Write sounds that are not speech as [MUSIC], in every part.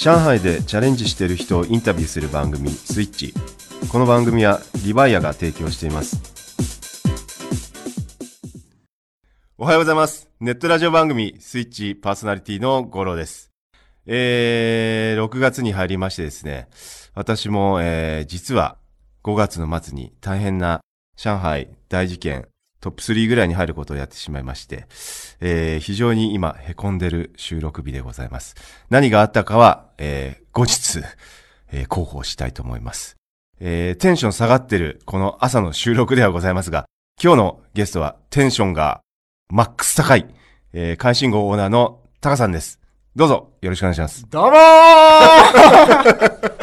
上海でチャレンジしている人をインタビューする番組スイッチ。この番組はリバイアが提供しています。おはようございます。ネットラジオ番組スイッチパーソナリティの五郎です。えー、6月に入りましてですね。私も、えー、実は5月の末に大変な上海大事件トップ3ぐらいに入ることをやってしまいまして、えー、非常に今、凹んでる収録日でございます。何があったかは、えー、後日、えー、広報したいと思います。えー、テンション下がってる、この朝の収録ではございますが、今日のゲストはテンションがマックス高い、えー、関心号オーナーのタカさんです。どうぞ、よろしくお願いします。どうもー [LAUGHS]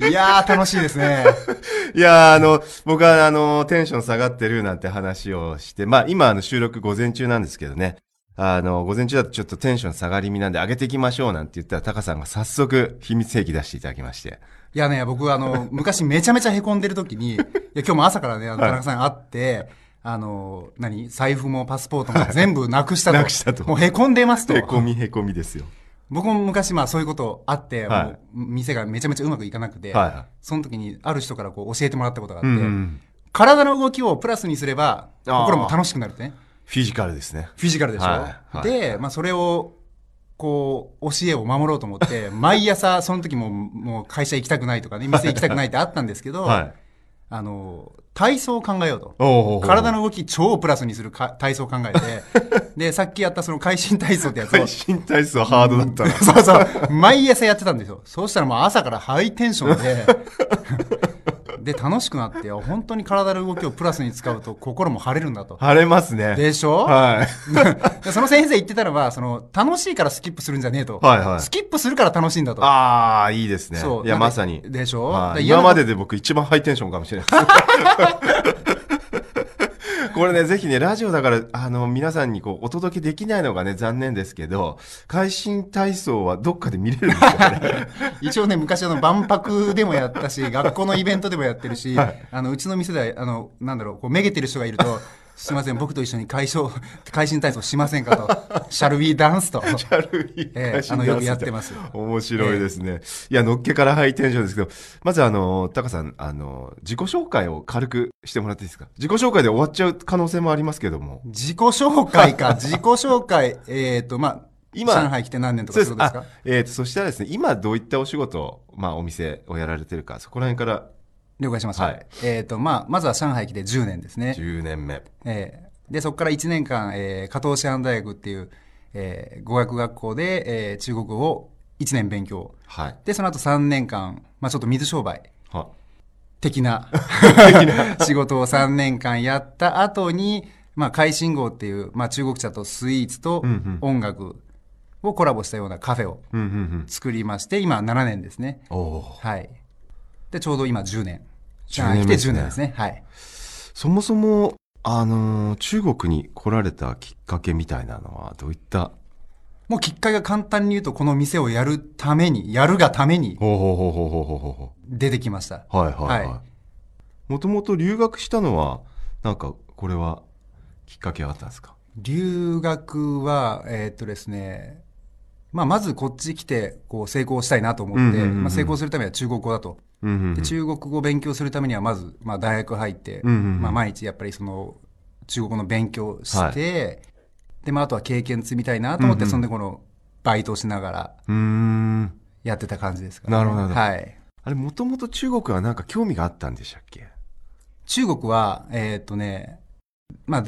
いやー、楽しいですね。[LAUGHS] いやー、あの、僕は、あの、テンション下がってるなんて話をして、まあ、今、あの、収録午前中なんですけどね。あの、午前中だとちょっとテンション下がり身なんで上げていきましょうなんて言ったら、タカさんが早速秘密兵器出していただきまして。いやね、僕あの、昔めちゃめちゃ凹んでる時に、[LAUGHS] いや、今日も朝からね、あの、田中さん会って、あの、何財布もパスポートも全部なくしたと。なくしたと。もう凹んでますと。凹み凹みですよ。僕も昔まあそういうことあって、はい、店がめちゃめちゃうまくいかなくて、はいはい、その時にある人からこう教えてもらったことがあって、うんうん、体の動きをプラスにすれば心も楽しくなるってね。フィジカルですね。フィジカルでしょ、はいはい、で、まあそれをこう、教えを守ろうと思って、毎朝、その時も、もう会社行きたくないとかね、店行きたくないってあったんですけど、はい、あの、体操を考えようと。おう体の動き超プラスにする体操を考えて、で、さっきやったその会心体操ってやつを。会心体操ハードだったな。そうそう。毎朝やってたんですよ。そうしたらもう朝からハイテンションで、で、楽しくなって、[LAUGHS] 本当に体の動きをプラスに使うと心も晴れるんだと。晴れますね。でしょ？はい。[LAUGHS] その先生言ってたのは、その、楽しいからスキップするんじゃねえと。はいはい。スキップするから楽しいんだと。ああ、いいですね。そう。いや、まさに。でしょ、はい、今までで僕一番ハイテンションかもしれない。[LAUGHS] これね、ぜひね、ラジオだから、あの、皆さんにこう、お届けできないのがね、残念ですけど、会心体操はどっかで見れるんですかね。[LAUGHS] 一応ね、昔あの、万博でもやったし、学校のイベントでもやってるし、はい、あの、うちの店では、あの、なんだろう、こう、めげてる人がいると、すみません、僕と一緒に解消、[LAUGHS] 会心体操しませんかと。シャルウィーダンスと。[LAUGHS] シャルウィー、えー、あの、よくやってます。面白いですね。えー、いや、のっけからハイテンションですけど、まずあの、タカさん、あの、自己紹介を軽くしてもらっていいですか？自己紹介で終わっちゃう可能性もありますけども。自己紹介か。[LAUGHS] 自己紹介。えっ、ー、と、まあ、今、上海来て何年とかそうですか？えっ、ー、と、そしたらですね、今どういったお仕事、まあ、お店をやられてるか、そこら辺から了解します。はい。えっ、ー、と、まあ、まずは上海来て10年ですね。10年目。えー、で、そこから1年間、えー、加藤師範大学っていう、えー、語学学校で、えー、中国語を1年勉強。はい。で、その後3年間、まあ、ちょっと水商売。はい。的な [LAUGHS] [LAUGHS] 仕事を3年間やった後に、まあ、海信号っていう、まあ、中国茶とスイーツと音楽をコラボしたようなカフェを作りまして、今7年ですね。はい。で、ちょうど今10年。10年、ね、来て10年ですね。はい。そもそも、あのー、中国に来られたきっかけみたいなのはどういった？もうきっかけが簡単に言うと、この店をやるために、やるがために、出てきました。はいはいはい。もともと留学したのは、なんか、これは、きっかけがあったんですか？留学は、えー、っとですね、まあ、まずこっち来て、こう、成功したいなと思って、まあ、成功するためには中国語だと。で中国語を勉強するためには、まず、まあ、大学入って、まあ、毎日やっぱりその、中国語の勉強して、はい。で、まあ、あとは経験積みたいなと思って、うんうん、そんでこの、バイトしながら、やってた感じですかね。なるほど。はい。あれ、もともと中国はなんか興味があったんでしたっけ？中国は、えー、っとね、まあ、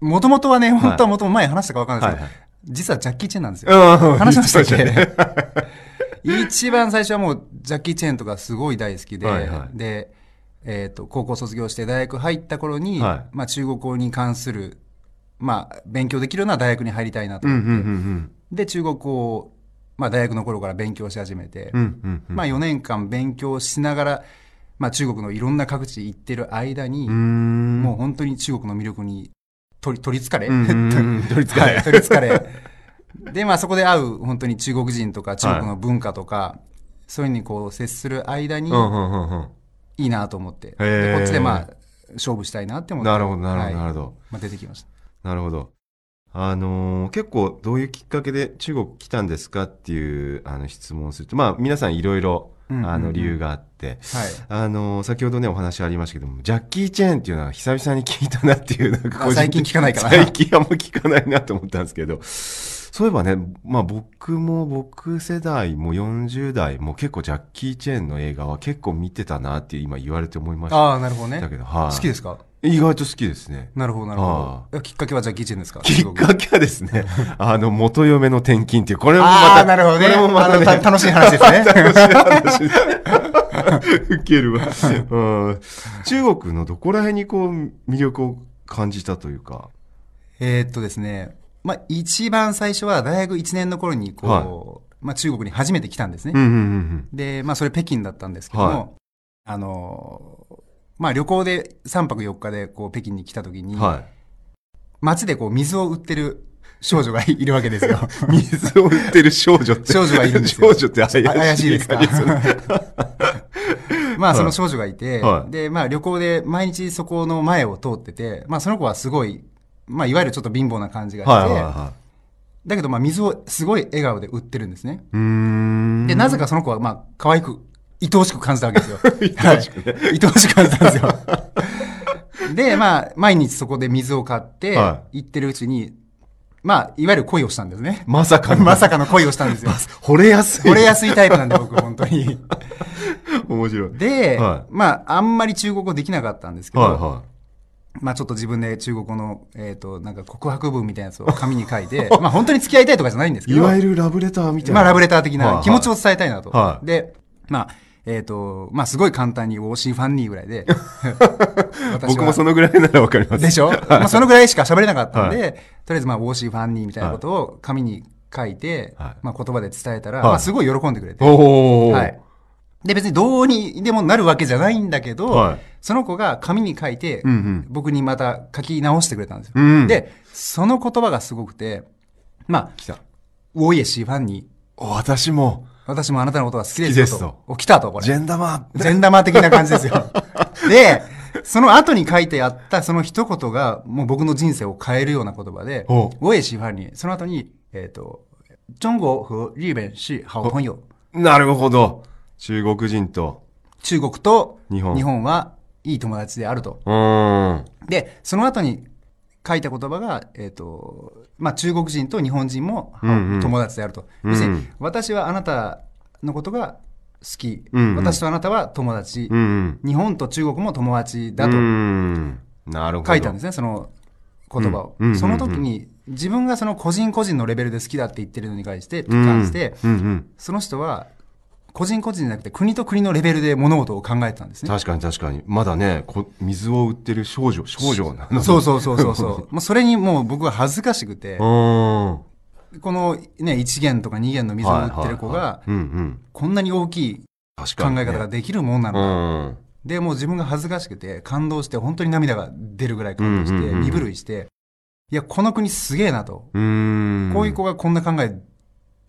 もともとはね、本当はもとも前話したか分かんないですけど、はいはい、実はジャッキー・チェンなんですよ。話しましたっけ、ね、一番最初はもう、ジャッキー・チェンとかすごい大好きで、はいはい、で、えっ、ー、と、高校卒業して大学入った頃に、はい、まあ中国語に関するまあ、勉強できるような大学に入りたいなと思って、うんうんうんうん、で、中国語を、まあ、大学の頃から勉強し始めて、うんうんうん、まあ、4年間勉強しながら、まあ、中国のいろんな各地行ってる間に、もう本当に中国の魅力に取り、取りつかれ、うんうん、取りつかれ。はい、取りつかれ。で、まあ、そこで会う本当に中国人とか中国の文化とか、はい、そういうふうにこう接する間に、いいなと思って、でこっちでまあ、勝負したいなって思って。なるほど、なるほど、なるほど。まあ、出てきました。なるほど。あのー結構どういうきっかけで中国来たんですかっていうあの質問をすると、まあ皆さんいろいろあの理由があって、はい。あのー先ほどねお話ありましたけども、ジャッキー・チェーンっていうのは久々に聞いたなっていう、なんか最近聞かないかな最近あんま聞かないなと思ったんですけど、そういえばね、まあ僕も僕世代も40代も結構ジャッキー・チェーンの映画は結構見てたなって今言われて思いました。ああ、なるほどね。だけど、はい。好きですか？意外と好きですね。なるほど、なるほあど。きっかけはジャッキーチェンですか？きっかけはですね、あの、元嫁の転勤っていう、これもまた、なるほどね。これもまたね、楽しい話ですね。楽しい話ウケるわ、うん。中国のどこら辺にこう、魅力を感じたというか。えーっとですね、まあ、一番最初は大学1年の頃に、こう、まあ、中国に初めて来たんですね。うんうんうんで、まあ、それ北京だったんですけども、はいあのー、まあ、旅行で3泊4日で、こう、北京に来た時に、うん。は街でこう、水を売ってる少女がいるわけですよ。い。[LAUGHS] 水を売ってる少女って。少女がいるんですよ少女って怪しい。あ怪しいですか [LAUGHS] まあ、その少女がいて、はいで、まあ、旅行で毎日そこの前を通ってて、まあ、その子はすごい、まあ、いわゆるちょっと貧乏な感じがして、はいはいはだけど、まあ、水をすごい笑顔で売ってるんですね。で、なぜかその子は、まあ、可愛く、愛おしく感じたわけですよ。愛おしくねはい愛おしく感じたんですよ。[LAUGHS] で、まあ、毎日そこで水を買っては、行ってるうちに、まあ、いわゆる恋をしたんですね。まさかの。まさかの恋をしたんですよ。[LAUGHS] 惚れやすい。惚れやすいタイプなんで、僕、本当に。[LAUGHS] 面白い。で、はまあ、あんまり中国語できなかったんですけど、はいはまあちょっと自分で中国語の、えっ、と、なんか告白文みたいなやつを紙に書いて、[LAUGHS] まあ本当に付き合いたいとかじゃないんですけい。ど、いわゆるラブレターみたいな。まあラブレター的はいはない気持ちを伝えたいなと。はいで、まあ、えっ、と、まあすごい簡単にウォーシーファンニーぐらいで、[LAUGHS] 僕もそのぐらいならわかります。でしょ？まあそのぐらいしか喋れなかったんで、とりあえずまあウォーシーファンニーみたいなことを紙に書いて、はいまあ言葉で伝えたら、はいまあすごい喜んでくれて、おー。はい。で、別にどうにでもなるわけじゃないんだけど、はいその子が紙に書いて、うんうん僕にまた書き直してくれたんですよ。うんで、その言葉がすごくて、まあ、来た。ウォイエシーファンに、お私も、私もあなたのことが好きですよ好きです来たと、これ。ジェンダマ善玉的な感じですよ。[LAUGHS] で、その後に書いてあったその一言が、もう僕の人生を変えるような言葉で、ウおォイエシーファンに、その後に、えっ、と、中国和日本是好朋友。なるほど。中国人と。中国と日本日本はいい友達であると。うーん。で、その後に書いた言葉が、えっ、と、まあ、中国人と日本人もうんうん友達であると。うん要するに、私はあなたのことが好き。うんうん私とあなたは友達。うん。日本と中国も友達だうとん。なるほど。書いたんですね、その言葉を。うんうんうんうんその時に、自分がその個人個人のレベルで好きだって言ってるのに対して、うん。関して、うんうん。その人は、個人個人じゃなくて国と国のレベルで物事を考えてたんですね。確かに確かに。まだね、こ水を売ってる少女、少女なの。そうそうそうそうそう。[LAUGHS] もうそれにもう僕は恥ずかしくて。このね、1元とか2元の水を売ってる子が。こんなに大きい考。え方ができるもんなのか。うん。で、もう自分が恥ずかしくて、感動して、本当に涙が出るぐらい感動して、身震いして、いや、この国すげえなと。こういう子がこんな考え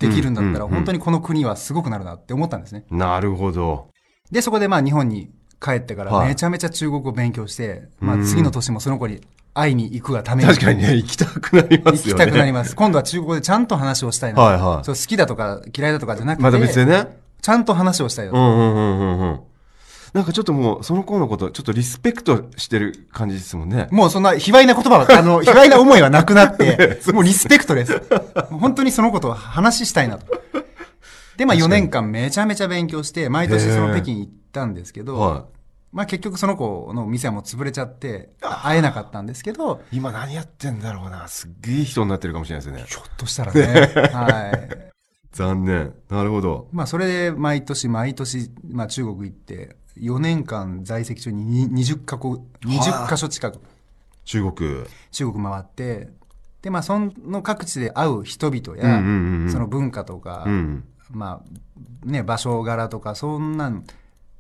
できるんだったら、本当にこの国はすごくなるなって思ったんですね。なるほど。で、そこでまあ日本に帰ってからはいめちゃめちゃ中国語を勉強して、まうんあ次の年もその子に会いに行くがために。確かにね、行きたくなりま行きすよね。たくなります。今度は中国語でちゃんと話をしたいな。はいはいそう好きだとか嫌いだとかじゃなくて、また別でね。ちゃんと話をしたいなと。うんうんうんうんうん。なんかちょっともう、その子のこと、ちょっとリスペクトしてる感じですもんね。もうそんな卑猥な言葉は、[LAUGHS] あの、卑猥な思いはなくなって、もうリスペクトです。本当にそのことを話したいなと。で、まあ4年間めちゃめちゃ勉強して、毎年その北京行ったんですけど、はまあ結局その子の店はもう潰れちゃって、会えなかったんですけど、い。今何やってんだろうな。すっげえ人になってるかもしれないですね。ひょっとしたらね、[LAUGHS] はい。残念。なるほど。まあそれで毎年毎年、まあ中国行って、4年間在籍中に20カ国、20カ所近く中国。中国回って、で、まあその各地で会う人々うんや、うんうんうんその文化とか、うん。まあね、場所柄とか、そんなん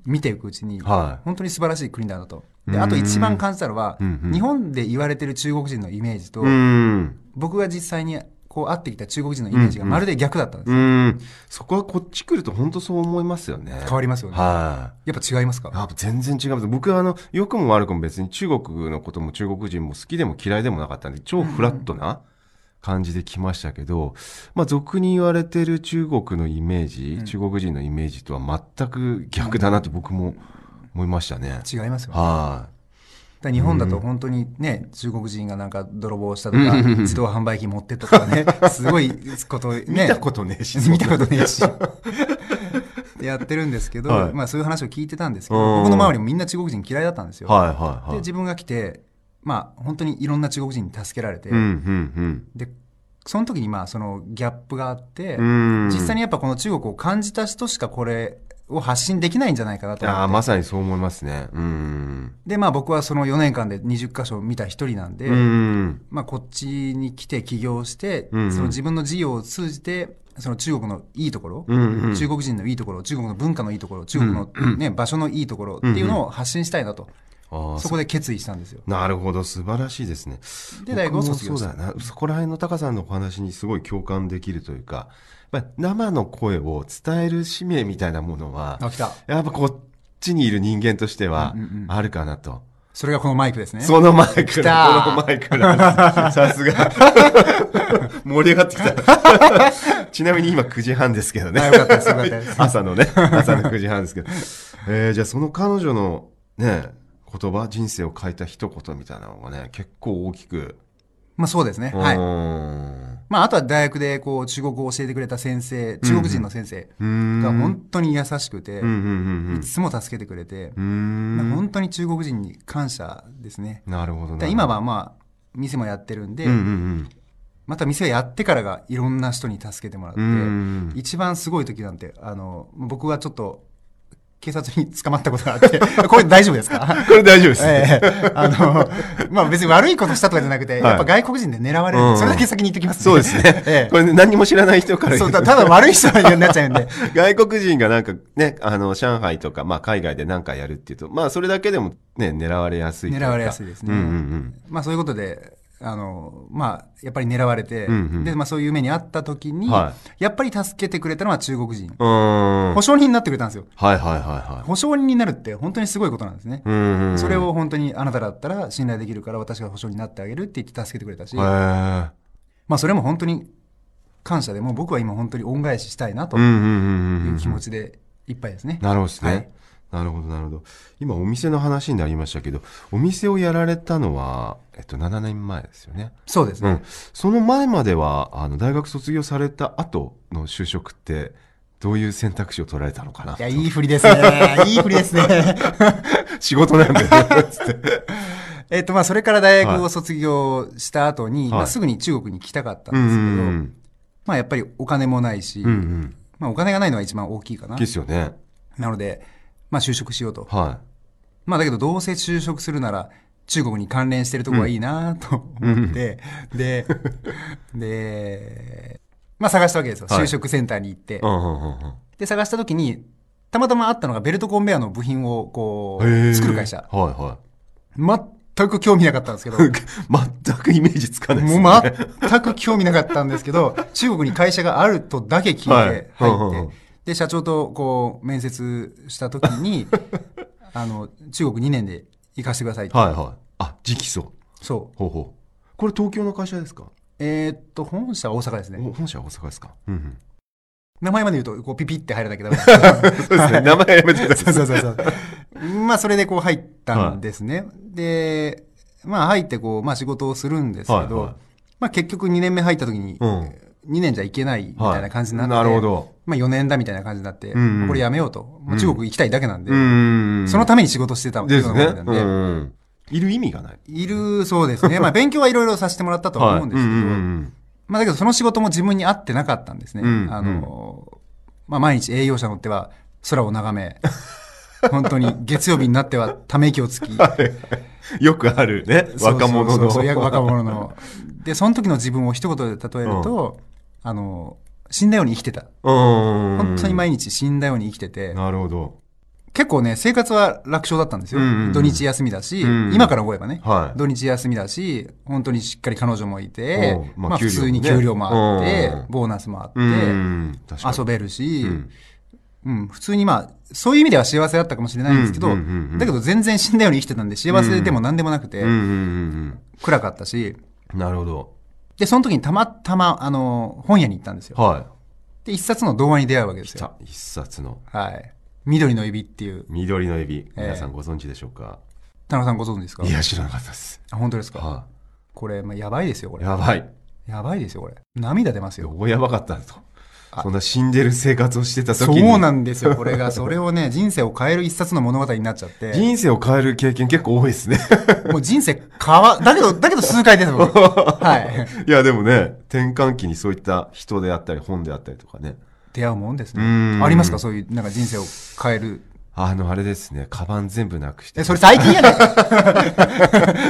見ていくうちに、はい本当に素晴らしい国だなと。で、うんあと一番感じたのは、うんうん日本で言われてる中国人のイメージと、うん。僕が実際にこう会ってきた中国人のイメージがまるで逆だったんです。うん。そこはこっち来ると本当そう思いますよね。変わりますよね。はやっぱ違いますか？い。やっぱ全然違います。僕はあの、良くも悪くも別に中国のことも中国人も好きでも嫌いでもなかったんで、超フラットな感じで来ましたけど、まあ、俗に言われてる中国のイメージ、うん中国人のイメージとは全く逆だなと僕も思いましたね。違いますよね。は日本だと本当にね、中国人がなんか泥棒したとか、うんうんうん自動販売機持ってったとかね、[LAUGHS] すごいことね。い。見たことねえし。見たことねえし。[LAUGHS] でやってるんですけど、はいまあそういう話を聞いてたんですけど、うん僕の周りもみんな中国人嫌いだったんですよ。はいはいはい。で、自分が来て、まあ本当にいろんな中国人に助けられて、うんうんで、その時にまあそのギャップがあって、うん。うん実際にやっぱこの中国を感じた人しかこれを発信できないんじゃないかなと思って。ああ、まさにそう思いますね。うん。で、まあ僕はその4年間で20箇所見た一人なんで、うん。まあこっちに来て起業して、うんうんその自分の事業を通じて、その中国のいいところ、うんうん。中国人のいいところ、中国の文化のいいところ、中国の、ね場所のいいところっていうのを発信したいなと、そこで決意したんですよ。なるほど、素晴らしいですね。で大学を卒業そうだよな。そこら辺の高さんのお話にすごい共感できるというか、やっぱり生の声を伝える使命みたいなものは、あ、来た。やっぱこっちにいる人間としてはうんうんうんあるかなと。それがこのマイクですね。そのマイクだ、このマイクだ。[LAUGHS] さすが。盛り上がってきた。[LAUGHS] ちなみに今9時半ですけどね。あよかったですよかったです [LAUGHS] 朝のね、朝の9時半ですけど。えー、じゃあその彼女のね、言葉、人生を変えた一言みたいなのがね、結構大きく。まあそうですね。はい。い。まああとは大学でこう中国語を教えてくれた先生、中国人の先生。が本当に優しくていつも助けてくれて。本当に中国人に感謝ですね。なるほどな。で今はまあ、店もやってるんで、うんうんまた店をやってからがいろんな人に助けてもらって。一番すごい時なんて、あの、僕はちょっと、警察に捕まったことがあって、[LAUGHS] これ大丈夫ですか？これ大丈夫です。ええ。あの、まあ別に悪いことしたとかじゃなくて、はい。やっぱ外国人で狙われる、うん。それだけ先に言ってきます、そうですね。ええ。これ何も知らない人から言そううとたただ悪い人になっちゃうんで。[LAUGHS] 外国人がなんかね、あの、上海とか、まあ海外で何かやるっていうと、まあそれだけでもね、狙われやすい狙われやすいですね。うんうん。まあそういうことで、あの、まあ、やっぱり狙われて、うんうんで、まあそういう目にあった時に、はやっぱり助けてくれたのは中国人。保証人になってくれたんですよ。はいはいはいは保証人になるって本当にすごいことなんですね。それを本当にあなただったら信頼できるから私が保証になってあげるって言って助けてくれたし、へまーあそれも本当に感謝で、もう僕は今本当に恩返ししたいなと。いう気持ちでいっぱいですね。なるほどですね。はいなるほど、なるほど。今、お店の話になりましたけど、お店をやられたのは、えっと、7年前ですよね。そうですね。うん。その前までは、あの、大学卒業された後の就職って、どういう選択肢を取られたのかないや、いい振りですね。[LAUGHS] いい振りですね。[LAUGHS] 仕事なんだよね、つって。えっと、まあ、それから大学を卒業した後に、はいまあ、すぐに中国に来たかったんうんですけど、うんまあ、やっぱりお金もないし、うん。うんうん。まあ、お金がないのが一番大きいかな。ですよね。なので、まあ、就職しようと。はまあ、だけど、どうせ就職するなら、中国に関連してるとこがいいなと思って、で、で、まあ、探したわけですよ。はい就職センターに行って。い。うんうんうんうん。で、探した時に、たまたまあったのがベルトコンベヤーの部品をこへう、ー作る会社。はいは全く興味なかったんですけど、い。[LAUGHS] 全くイメージつかないですもね。う全く興味なかったんですけど、中国に会社があるとだけ聞いてはい入って、うんうんうんで、社長とこう、面接した時に、[LAUGHS] あの、中国2年で行かせてくださいって。はいはい。あ、直訴。そう。ほうほう。これ東京の会社ですか？えーっと、本社は大阪ですね。お本社は大阪ですか？うんうん。名前まで言うと、こう、ピピって入らなきゃダメなんですけどそうですね。名前やめてください。そうそうそうそう。まあ、それでこう入ったんですね。で、まあ入ってこう、まあ仕事をするんですけど、はいはいまあ結局2年目入った時に、うん2年じゃいけないみたいな感じになって、はいなるほど。まあ4年だみたいな感じになって、うんうんこれやめようと。もう中国行きたいだけなんで、うんそのために仕事してたですね。ようなんで、うん。いる意味がない。いるそうですね。まあ勉強はいろいろさせてもらったとは思うんですけど、はいうんうんまあだけどその仕事も自分に合ってなかったんですね。うんあの、まあ毎日営業者乗っては空を眺め、[LAUGHS] 本当に月曜日になってはため息をつき、う [LAUGHS] んよくあるね。若者の。そうそうそう若者の。で、その時の自分を一言で例えると、あの、死んだように生きてた。うん。本当に毎日死んだように生きてて、なるほど。結構ね、生活は楽勝だったんですよ。うんうんうん土日休みだし、うん今から思えばね、はい土日休みだし、本当にしっかり彼女もいて、うんまあまあ普通に給料もあって、うんボーナスもあって。遊べるし、うんうん、普通にまあ、そういう意味では幸せだったかもしれないんですけど、うんうんうんうんだけど全然死んだように生きてたんで、幸せでも何でもなくて、うんうんうん暗かったし、うん。なるほど。で、その時にたまたま、あの、本屋に行ったんですよ。はで、一冊の童話に出会うわけでい。すよ。一冊のはい。緑の指っていう、緑のエビ。ええ皆さんご存知でしょうか、田中さんご存知ですか？いや、知らなかったです。あ本当ですか？はこれ、まあ、やばいですよ、こい。れ。やばい。やばいですよ、これ。涙出ますよ。どうやばかったんと。あそんな死んでる生活をしてた時そうに。なんですよ、これが。それをね、人生を変える一冊の物語になっちゃって。人生を変える経験結構多いですね。もう人生変わ、だけど、だけど数回です、僕。はい。[LAUGHS] いや、でもね、転換期にそういった人であったり、本であったりとかね。出会うもんですうね。んありますか？そういう、なんか人生を変える。あの、あれですね、カバン全部なくして。え、それ最近やないか。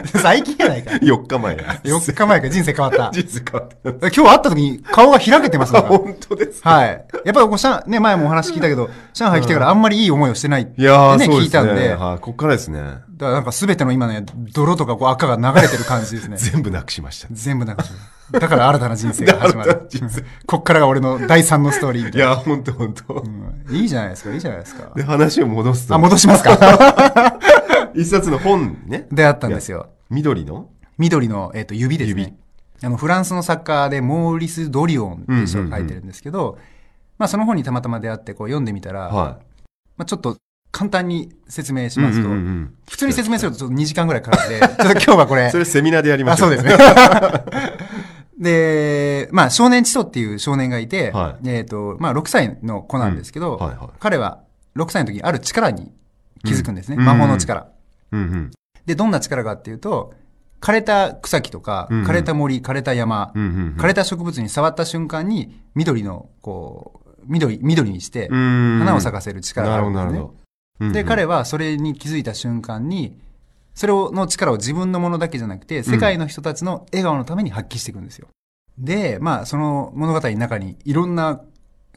[LAUGHS] 最近やないか。4日前や。4日前か人生変わった。人生変わった。今日会った時に顔が開けてますあ、から。本当ですか。はい。やっぱりこう上、ね、前もお話聞いたけど、上海来てからあんまりいい思いをしてないっていやー、ね、そうですね。聞いたんで、はい、こっからですね。だからなんか全ての今ね、泥とかこう赤が流れてる感じですね。[LAUGHS] 全部なくしました。全部なんか、だから新たな人生が始まる。こっからが俺の第三のストーリーみたいな。いや、本当本当、うんいいじゃないですか、いいじゃないですか。で、話を戻すと。あ、戻しますか [LAUGHS] 一冊の本にね。出会ったんですよ。緑の？緑の、えっと指です指ね。あの、フランスの作家でモーリス・ドリオンっていう人が書いてるんですけど、まあその本にたまたま出会ってこう読んでみたら、はまあちょっと簡単に説明しい。ますと、うんうんうん普通に説明するとちょっと2時間ぐらいかかるんで、ちょっと今日はこれそ、れセミナーでやりまあ、しょ。そうですね。で、まあ少年チトっていう少年がいて、はえっ、と、まあ6歳の子なんですけど、うん。はいはい。彼は6歳の時にある力に気づくんですね。うん。魔法の力。うんうん。で、どんな力かっていうと、枯れた草木とか、枯れた森、枯れた山、うんうんうん。枯れた植物に触った瞬間に、緑の、こう、緑、緑にして、うん。花を咲かせる力があるんですね。で、彼はそれに気づいた瞬間に、それをの力を自分のものだけじゃなくて、世界の人たちの笑顔のために発揮していくんですよ。で、まあ、その物語の中にいろんな、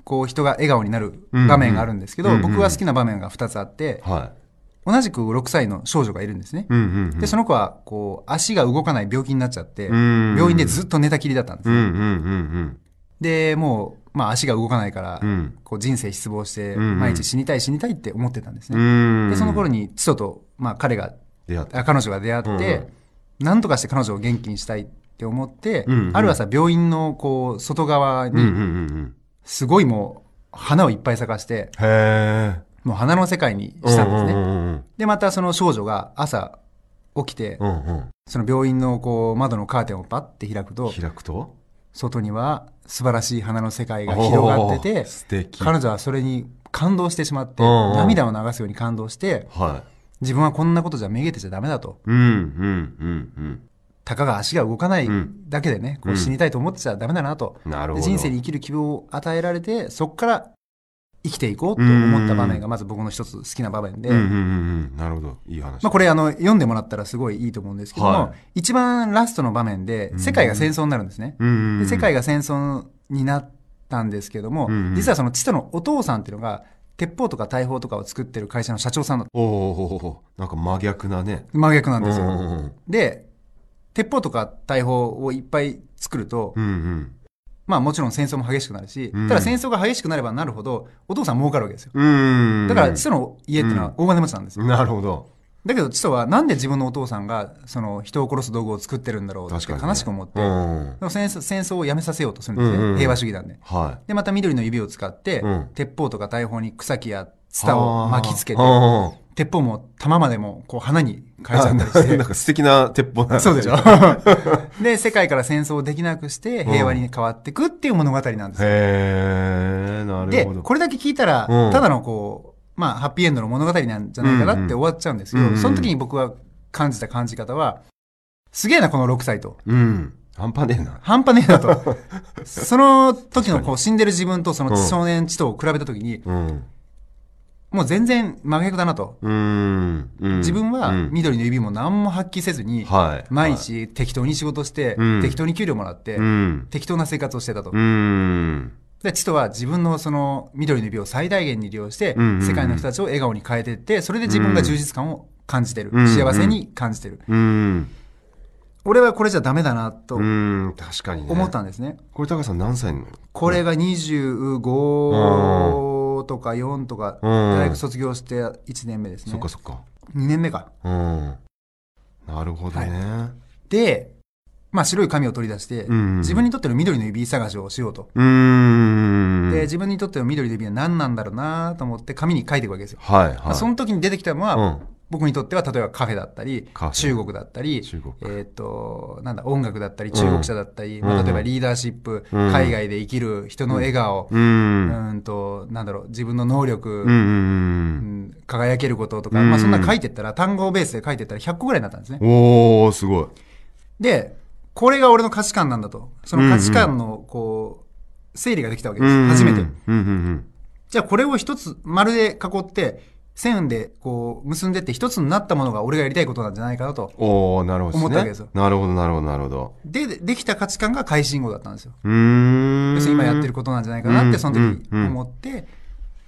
こう、人が笑顔になる場面があるんですけど、うんうん僕が好きな場面が2つあって、は同じく6歳の少女がいるんですね。い。うんうんうん。で、その子は、こう、足が動かない病気になっちゃって、うん病院でずっと寝たきりだったんですうんよ。うんうんで、もう、まあ足が動かないから、うん。うん。こう人生失望して、うんうん毎日死にたい死にたいって思ってたんですうね。ん。で、その頃に、チトと、まあ彼が、出会った。あ彼女が出会って、なんとかして彼女を元気にしたいって思って、うんうんある朝病院の、こう、外側に、うんうんうんうん。すごいもう、花をいっぱい咲かして、へえ。もう花の世界にしたんですね。うんうんで、またその少女が朝起きて、うんうん。うんその病院のこう窓のカーテンをパッて開くとうん。、開くと？外には素晴らしい花の世界が広がってて。彼女はそれに感動してしまって、うんうん涙を流すように感動して、は自分はこんなことじゃめげてちゃダメだと。い。うんうんうんたかが足が動かないうんだけでね、こううん死にたいと思ってちゃダメだなと。うん。なるほど。で人生に生きる希望を与えられて、そこから生きていこうと思った場面がまず僕の一つ好きな場面で、うんうんうんうん。なるほど。いい話。まあこれあの読んでもらったらすごいいいと思うんですけども、は一番ラストの場面で世界が戦争になるんですね。うんうんうん。で世界が戦争になったんですけども、うんうん実はその父とのお父さんっていうのが、鉄砲とか大砲とかを作ってる会社の社長さんだおおなんか真逆なね。真逆なんですよ。うんうんで、鉄砲とか大砲をいっぱい作ると、うんうん。まあもちろん戦争も激しくなるし、うんただ戦争が激しくなればなるほど、お父さん儲かるわけですよ。うん。だから父の家っていうのは大金持ちなんですよ。なるほど。だけど父はなんで自分のお父さんがその人を殺す道具を作ってるんだろうって。悲しく思って、うん。戦争戦争をやめさせようとするんですね。うんうん平和主義なんで。はで、また緑の指を使って、うん鉄砲とか大砲に草木やい。ツタを巻きつけて、あ鉄砲も弾までもこう花に変えちゃーったりしてあ [LAUGHS] なん。か素敵な鉄砲なん [LAUGHS] そうでしょ [LAUGHS] で、世界から戦争をできなくして平和に変わっていくっていう物語なんですよ。へえ、なるでほど。、これだけ聞いたら、うんただのこう、まあ、ハッピーエンドの物語なんじゃないかなって終わっちゃうんですけど、うんうんその時に僕は感じた感じ方は、すげえな、この6歳と。うん。半端ねえな。半端ねえなと。[LAUGHS] その時のこう死んでる自分とその少年地とを比べた時に、うん。もう全然真逆だなと。うん。うん自分はうん緑の指も何も発揮せずに、はい。毎日適当に仕事して、うん適当に給料もらって、うん。適当な生活をしてたと。うん。で、チトは自分のその緑の指を最大限に利用して、うんうんうん世界の人たちを笑顔に変えていって、それで自分が充実感を感じてる。うん幸せに感じてる。うん。俺はこれじゃダメだなとうん。確かにね。思ったんですね。これ、高橋さん何歳の？これが25とか4とか、うん大学卒業して1年目ですね。そっかそっか。2年目か。うん。なるほどね。で、まあ白い紙を取り出して、うん自分にとっての緑の指探しをしようと。う。で、自分にとっての緑の指は何なんだろうなと思って紙に書いていくわけですよ。はい、はい。まあその時に出てきたのは、うん僕にとっては例えばカフェだったり中国だったりえっ、となんだ音楽だったり中国茶だったり、まあ、うん例えばリーダーシップ、うん海外で生きる人の笑顔、う。うんんとなんだろう自分の能力、うんうんうん輝けることとか、うんまあ、そんな書いてったら単語ベースで書いてったら100個ぐらいになったんですねうん。おー、すごい。でこれが俺の価値観なんだとその価値観のこう整理ができたわけです、うん初めてうんうんうん。じゃあこれを一つ丸で囲って線でこう結んでって一つになったものが俺がやりたいことなんじゃないかなとおー、なるほどですね。思ったわけですよなるほど、なるほど、なるほど。ででできた価値観が会心語だったんですようーん。要するに今やってることなんじゃないかなってその時思って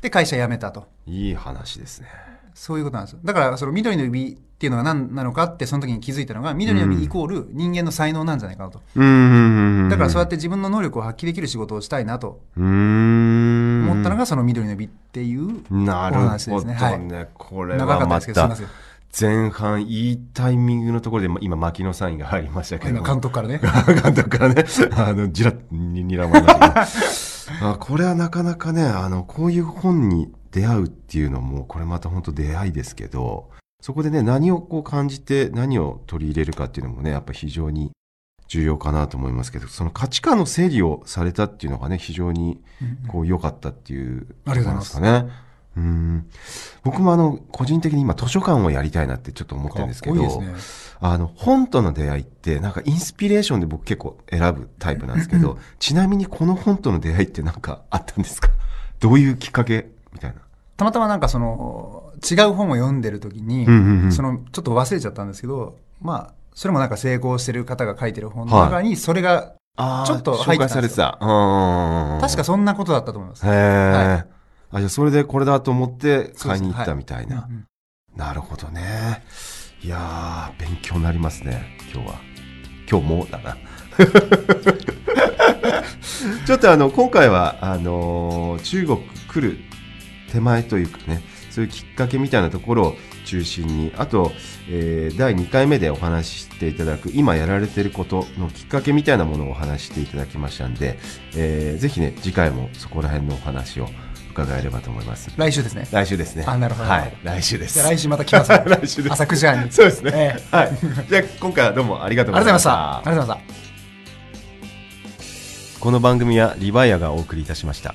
で会社辞めたといい話ですね。そういうことなんですよだからその緑の指っていうのが何なのかってその時に気づいたのが緑の指イコール人間の才能なんじゃないかなと。だからそうやって自分の能力を発揮できる仕事をしたいなとうーん。思ったのがその緑の指っていうなるお話ほどですね。はい。ね。これ長かったではますたけどすいません。前半いいタイミングのところでま今牧野サインが入りましたけど。今監督からね。[LAUGHS] 監督からね、あの、じらっに、にらまれましたけど。[LAUGHS] あこれはなかなかね、あの、こういう本に出会うっていうのも、これまた本当出会いですけど、そこでね、何をこう感じて、何を取り入れるかっていうのもね、やっぱ非常に重要かなと思いますけど、その価値観の整理をされたっていうのがね、非常にこう良かったっていうありがとうございます。かね。うん。僕もあの、個人的に今図書館をやりたいなってちょっと思ってるんですけど、いいですね。あの、本との出会いって、なんかインスピレーションで僕結構選ぶタイプなんですけど、[LAUGHS] ちなみにこの本との出会いってなんかあったんですか？どういうきっかけ？みたいな。たまたまなんかその違う本を読んでる時に、そのちょっと忘れちゃったんですけどまあそれもなんか成功してる方が書いてる本の中にそれが、ちょっと入ってたんですよされてた。うん。確かそんなことだったと思いますへえ、はあ、じゃあそれでこれだと思って買いに行ったみたいな。うんうんなるほどね。いやー、勉強になりますね、今日は。今日もだな。[LAUGHS] ちょっとあの、今回は、あのー中国来る手前というかね、そういうきっかけみたいなところを中心に、あと、えー第2回目でお話ししていただく、今やられていることのきっかけみたいなものをお話ししていただきましたんで、えーぜひね、次回もそこら辺のお話を伺えればと思います。来週ですね来週ですね。あなるほどはい、来週です。来週また来ます、ね、[LAUGHS] 来週です朝9時半にそうですね。ええはい。じゃあ、今回はどうもありがとうございました。ありがとうございましたこの番組はリバイアがお送りいたしました。